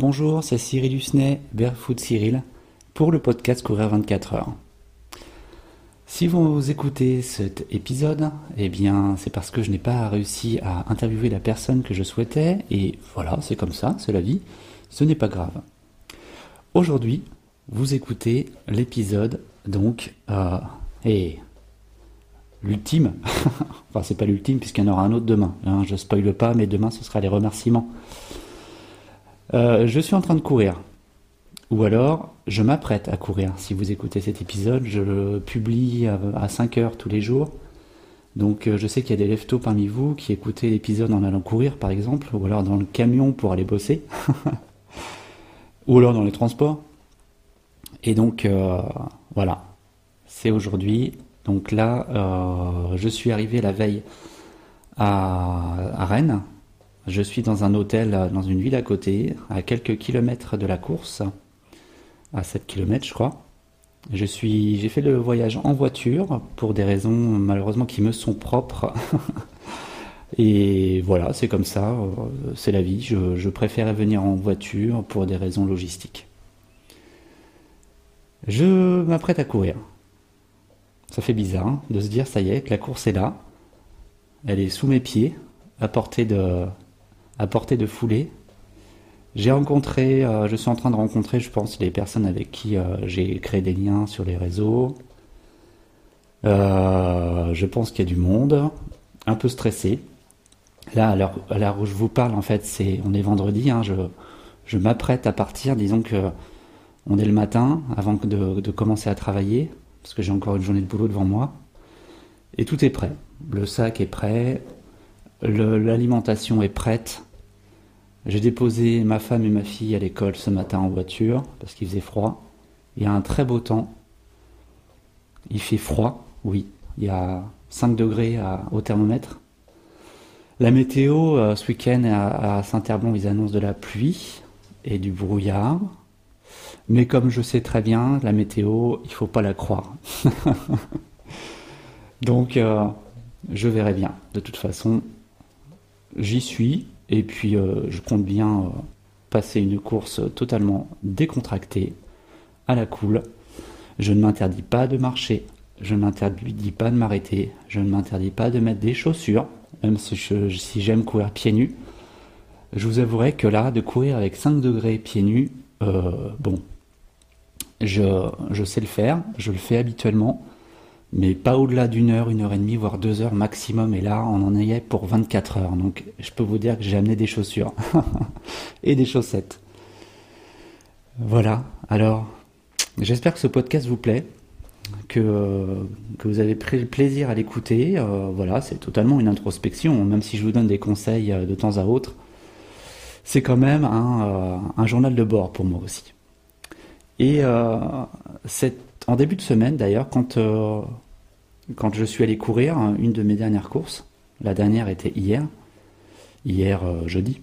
bonjour, c'est Cyril Husnet, Barefoot Cyril, pour le podcast Courir 24 heures. Si vous écoutez cet épisode, eh bien c'est parce que je n'ai pas réussi à interviewer la personne que je souhaitais, et voilà, c'est comme ça, c'est la vie, ce n'est pas grave. Aujourd'hui, vous écoutez l'épisode, donc, euh, et l'ultime, enfin c'est pas l'ultime puisqu'il y en aura un autre demain, hein, je spoile pas, mais demain ce sera les remerciements. Euh, je suis en train de courir. Ou alors, je m'apprête à courir. Si vous écoutez cet épisode, je le publie à 5 heures tous les jours. Donc euh, je sais qu'il y a des leftos parmi vous qui écoutaient l'épisode en allant courir par exemple, ou alors dans le camion pour aller bosser, ou alors dans les transports. Et donc euh, voilà, c'est aujourd'hui. Donc là, je suis arrivé la veille à Rennes, je suis dans un hôtel euh, dans une ville à côté, à quelques kilomètres de la course, à 7 km je crois. Je suis, j'ai fait le voyage en voiture pour des raisons malheureusement qui me sont propres. Et voilà, c'est comme ça, euh, c'est la vie. Je, je préférais venir en voiture pour des raisons logistiques. Je m'apprête à courir. Ça fait bizarre hein, de se dire, ça y est, que la course est là. Elle est sous mes pieds, à portée de, à portée de foulée. J'ai rencontré, euh, je suis en train de rencontrer, je pense, les personnes avec qui euh, j'ai créé des liens sur les réseaux. Euh, je pense qu'il y a du monde, un peu stressé. Là, à l'heure où je vous parle, en fait, c'est, on est vendredi. Hein, je, m'apprête à partir. Disons que on est le matin, avant de commencer à travailler, parce que j'ai encore une journée de boulot devant moi. Et tout est prêt. Le sac est prêt, l'alimentation est prête. J'ai déposé ma femme et ma fille à l'école ce matin en voiture parce qu'il faisait froid. Il y a un très beau temps. Il fait froid, oui. Il y a 5 degrés au thermomètre. La météo, euh, ce week-end à, Saint-Herbon, ils annoncent de la pluie et du brouillard. Mais comme je sais très bien, la météo, il faut pas la croire. Donc, euh, je verrai bien. De toute façon, j'y suis. Et puis, euh, je compte bien euh, passer une course totalement décontractée, à la cool. Je ne m'interdis pas de marcher, je ne m'interdis pas de m'arrêter, je ne m'interdis pas de mettre des chaussures, même si, j'aime courir pieds nus. Je vous avouerai que là, de courir avec 5 degrés pieds nus, euh, bon, je, je sais le faire, je le fais habituellement mais pas au-delà d'une heure, une heure et demie, voire deux heures maximum. Et là, on en est pour 24 heures. Donc, je peux vous dire que j'ai amené des chaussures et des chaussettes. Voilà. Alors, j'espère que ce podcast vous plaît, que, que vous avez pris plaisir à l'écouter. Euh, voilà, c'est totalement une introspection, même si je vous donne des conseils euh, de temps à autre. C'est quand même euh, un, journal de bord pour moi aussi. Et cette en début de semaine d'ailleurs, quand, euh, je suis allé courir, hein, une de mes dernières courses, la dernière était hier, hier euh, jeudi,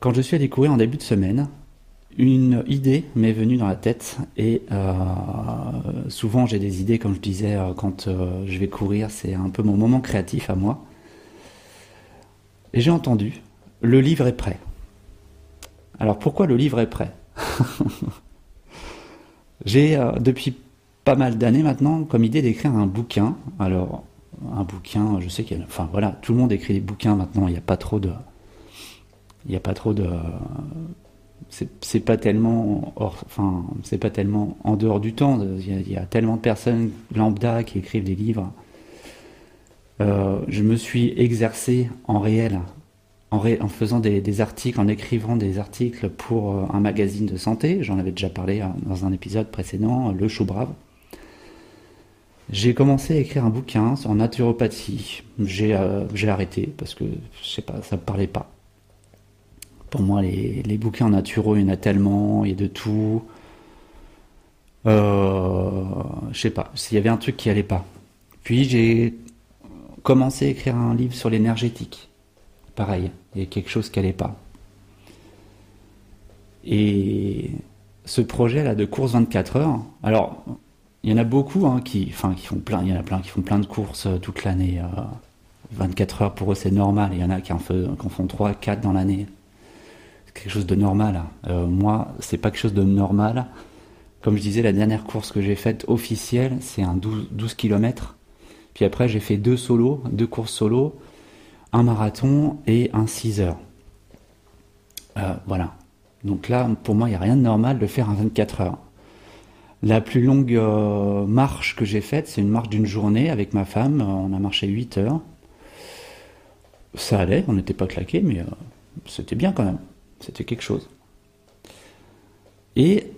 quand je suis allé courir en début de semaine, une idée m'est venue dans la tête et euh, souvent j'ai des idées, comme je disais, quand je vais courir, c'est un peu mon moment créatif à moi. Et j'ai entendu, le livre est prêt. Alors pourquoi le livre est prêt? J'ai euh, depuis pas mal d'années maintenant comme idée d'écrire un bouquin. Alors un bouquin, je sais qu'il y a, enfin voilà, tout le monde écrit des bouquins maintenant. Il n'y a pas trop de, il n'y a pas trop de, c'est pas tellement, enfin c'est pas tellement en dehors du temps. Il y, a, tellement de personnes lambda qui écrivent des livres. Euh, je me suis exercé en réel en, faisant des, articles, en écrivant des articles pour euh, un magazine de santé. J'en avais déjà parlé euh, dans un épisode précédent, Le Chou Brave. J'ai commencé à écrire un bouquin sur naturopathie. J'ai euh, arrêté parce que je sais pas, ça me parlait pas. Pour moi, les, les bouquins naturaux, il y en a tellement, il y a de tout. Euh, je sais pas, s'il y avait un truc qui allait pas. Puis j'ai commencé à écrire un livre sur l'énergétique pareil, il y a quelque chose qui n'allait pas. Et ce projet là de course 24 heures, alors il y en a beaucoup hein, qui, font plein, il y en a plein qui font plein de courses euh, toute l'année. 24 euh, heures pour eux c'est normal, il y en a qui en, font, qui en font 3, 4 dans l'année. quelque chose de normal. Euh, moi, c'est pas quelque chose de normal. Comme je disais, la dernière course que j'ai faite officielle, c'est un 12, 12 km. Puis après, j'ai fait deux solos, deux courses solo, un marathon et un 6 heures. Euh, voilà. Donc là, pour moi, il n'y a rien de normal de faire un 24 heures. La plus longue euh, marche que j'ai faite, c'est une marche d'une journée avec ma femme. On a marché 8 heures. Ça allait, on n'était pas claqué, mais euh, c'était bien quand même. C'était quelque chose. Et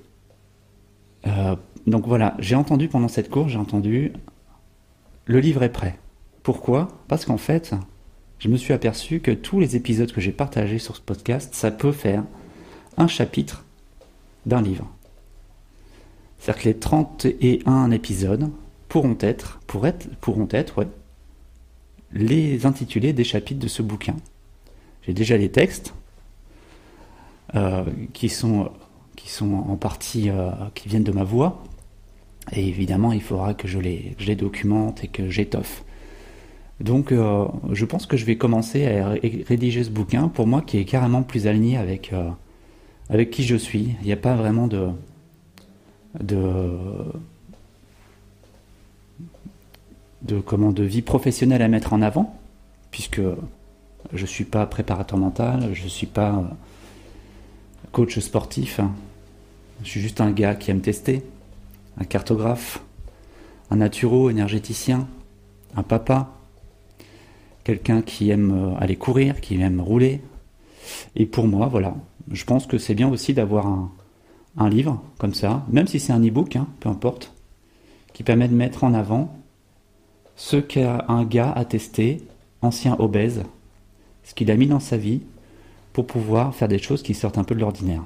donc voilà, j'ai entendu pendant cette course, j'ai entendu le livre est prêt. Pourquoi? Parce qu'en fait, je me suis aperçu que tous les épisodes que j'ai partagés sur ce podcast, ça peut faire un chapitre d'un livre. C'est-à-dire que les 31 épisodes pourront être, être, pourront être les intitulés des chapitres de ce bouquin. J'ai déjà les textes euh, qui, sont, en partie euh, qui viennent de ma voix. Et évidemment, il faudra que je les documente et que j'étoffe. Donc euh, je pense que je vais commencer à rédiger ce bouquin pour moi qui est carrément plus aligné avec, euh, qui je suis. Il n'y a pas vraiment de, comment, de vie professionnelle à mettre en avant, puisque je ne suis pas préparateur mental, je ne suis pas euh, coach sportif, je suis juste un gars qui aime tester, un cartographe, un naturo énergéticien, un papa, quelqu'un qui aime euh, aller courir, qui aime rouler. Et pour moi, voilà, je pense que c'est bien aussi d'avoir un, livre comme ça, même si c'est un e-book, hein, peu importe, qui permet de mettre en avant ce qu'un gars a testé, ancien obèse, ce qu'il a mis dans sa vie pour pouvoir faire des choses qui sortent un peu de l'ordinaire.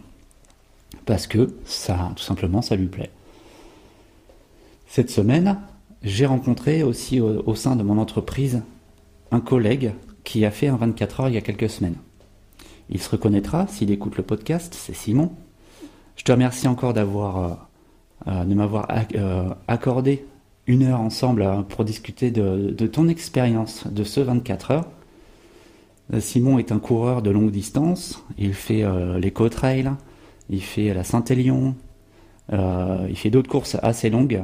Parce que ça, tout simplement, ça lui plaît. Cette semaine, j'ai rencontré aussi au sein de mon entreprise un collègue qui a fait un 24 heures il y a quelques semaines. Il se reconnaîtra s'il écoute le podcast, c'est Simon. Je te remercie encore d'avoir, euh, euh, de m'avoir euh, accordé une heure ensemble pour discuter de, ton expérience de ce 24 heures. Simon est un coureur de longue distance. Il fait l'éco-trail, il fait la Saint-Élion, il fait d'autres courses assez longues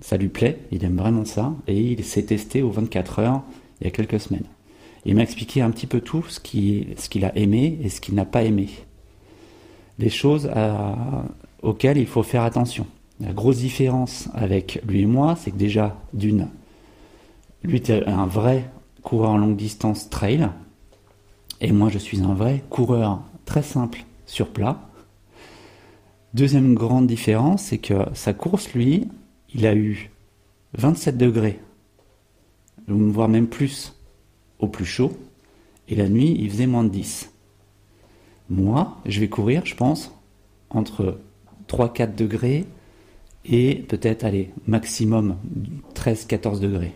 ça lui plaît, il aime vraiment ça, et il s'est testé aux 24 heures il y a quelques semaines. Il m'a expliqué un petit peu tout ce qu'il a aimé et ce qu'il n'a pas aimé. Des choses auxquelles il faut faire attention. La grosse différence avec lui et moi, c'est que déjà, d'une, lui est un vrai coureur en longue distance trail, et moi je suis un vrai coureur très simple sur plat. Deuxième grande différence, c'est que sa course, lui, il a eu 27 degrés, voire même plus, au plus chaud, et la nuit, il faisait moins de 10. Moi, je vais courir, je pense, entre 3-4 degrés et peut-être, allez, maximum 13-14 degrés.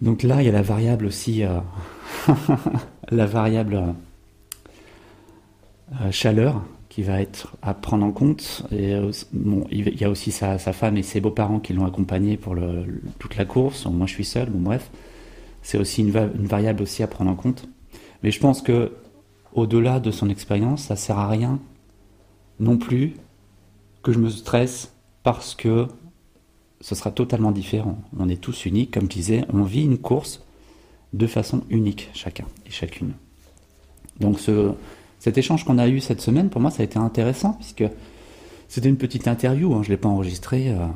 Donc là, il y a la variable aussi, euh, la variable euh, chaleur qui va être à prendre en compte. Euh, bon, il y a aussi sa, femme et ses beaux-parents qui l'ont accompagné pour toute la course. Moi, je suis seul. Bon, bref, c'est aussi une, une, variable aussi à prendre en compte. Mais je pense que au-delà de son expérience, ça sert à rien non plus que je me stresse parce que ce sera totalement différent. On est tous uniques, comme je disais, on vit une course de façon unique chacun et chacune. Donc ce, cet échange qu'on a eu cette semaine, pour moi, ça a été intéressant, puisque c'était une petite interview, hein, je ne l'ai pas enregistrée. Euh,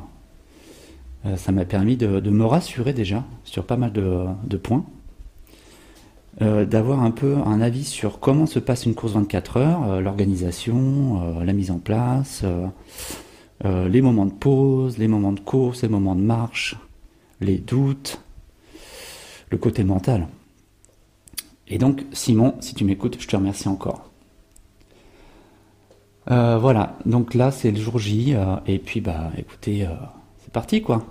euh, ça m'a permis de, me rassurer déjà sur pas mal de, points. Euh, d'avoir un peu un avis sur comment se passe une course 24 heures, l'organisation, la mise en place, les moments de pause, les moments de course, les moments de marche, les doutes, le côté mental. Et donc, Simon, si tu m'écoutes, je te remercie encore. Euh, voilà, donc là c'est le jour J, euh, et puis bah écoutez, euh, c'est parti quoi.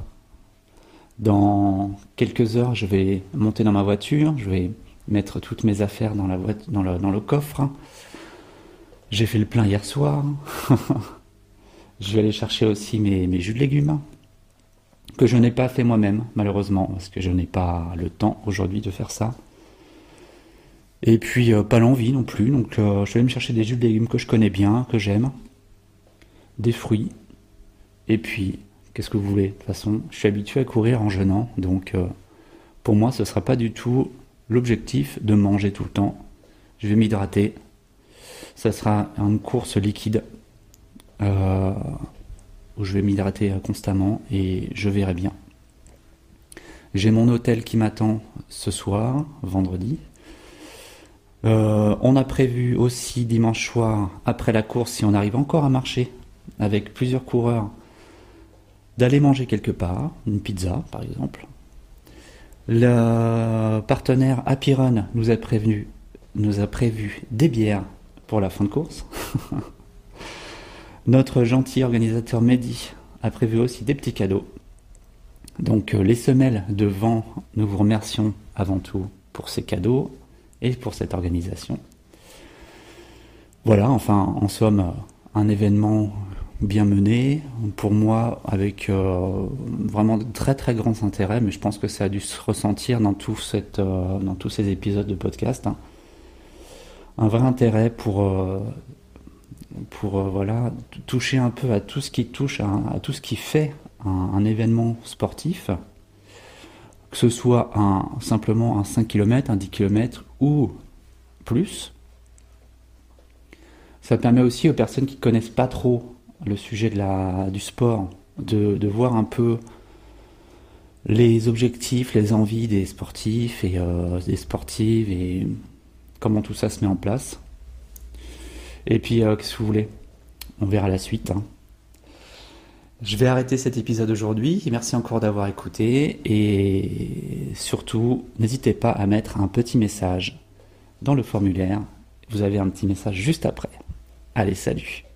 Dans quelques heures, je vais monter dans ma voiture, je vais mettre toutes mes affaires dans, le, coffre. J'ai fait le plein hier soir. je vais aller chercher aussi mes jus de légumes, que je n'ai pas fait moi-même, malheureusement, parce que je n'ai pas le temps aujourd'hui de faire ça. Et puis euh, pas l'envie non plus, donc euh, je vais me chercher des jus de légumes que je connais bien, que j'aime, des fruits, et puis qu'est-ce que vous voulez? De toute façon, je suis habitué à courir en jeûnant, donc euh, pour moi ce ne sera pas du tout l'objectif de manger tout le temps. Je vais m'hydrater, ça sera une course liquide où je vais m'hydrater constamment et je verrai bien. J'ai mon hôtel qui m'attend ce soir, vendredi. Euh, on a prévu aussi dimanche soir, après la course, si on arrive encore à marcher avec plusieurs coureurs, d'aller manger quelque part, une pizza par exemple. Le partenaire Happy nous a prévenu, nous a prévu des bières pour la fin de course. Notre gentil organisateur Mehdi a prévu aussi des petits cadeaux. Donc euh, les semelles de vent, nous vous remercions avant tout pour ces cadeaux et pour cette organisation. Voilà, enfin, en somme, un événement bien mené, pour moi, avec euh, vraiment de très très grands intérêts, mais je pense que ça a dû se ressentir dans, euh, tous ces épisodes de podcast. Hein. Un vrai intérêt pour, pour voilà, toucher un peu à tout ce qui touche, à tout ce qui fait un, événement sportif, que ce soit simplement un 5 km, un 10 km ou plus. Ça permet aussi aux personnes qui ne connaissent pas trop le sujet de la, du sport de, voir un peu les objectifs, les envies des sportifs et euh, des sportives et comment tout ça se met en place. Et puis, euh, qu'est-ce que vous voulez? On verra la suite. Hein. Je vais arrêter cet épisode aujourd'hui. Merci encore d'avoir écouté et surtout, n'hésitez pas à mettre un petit message dans le formulaire. Vous avez un petit message juste après. Allez, salut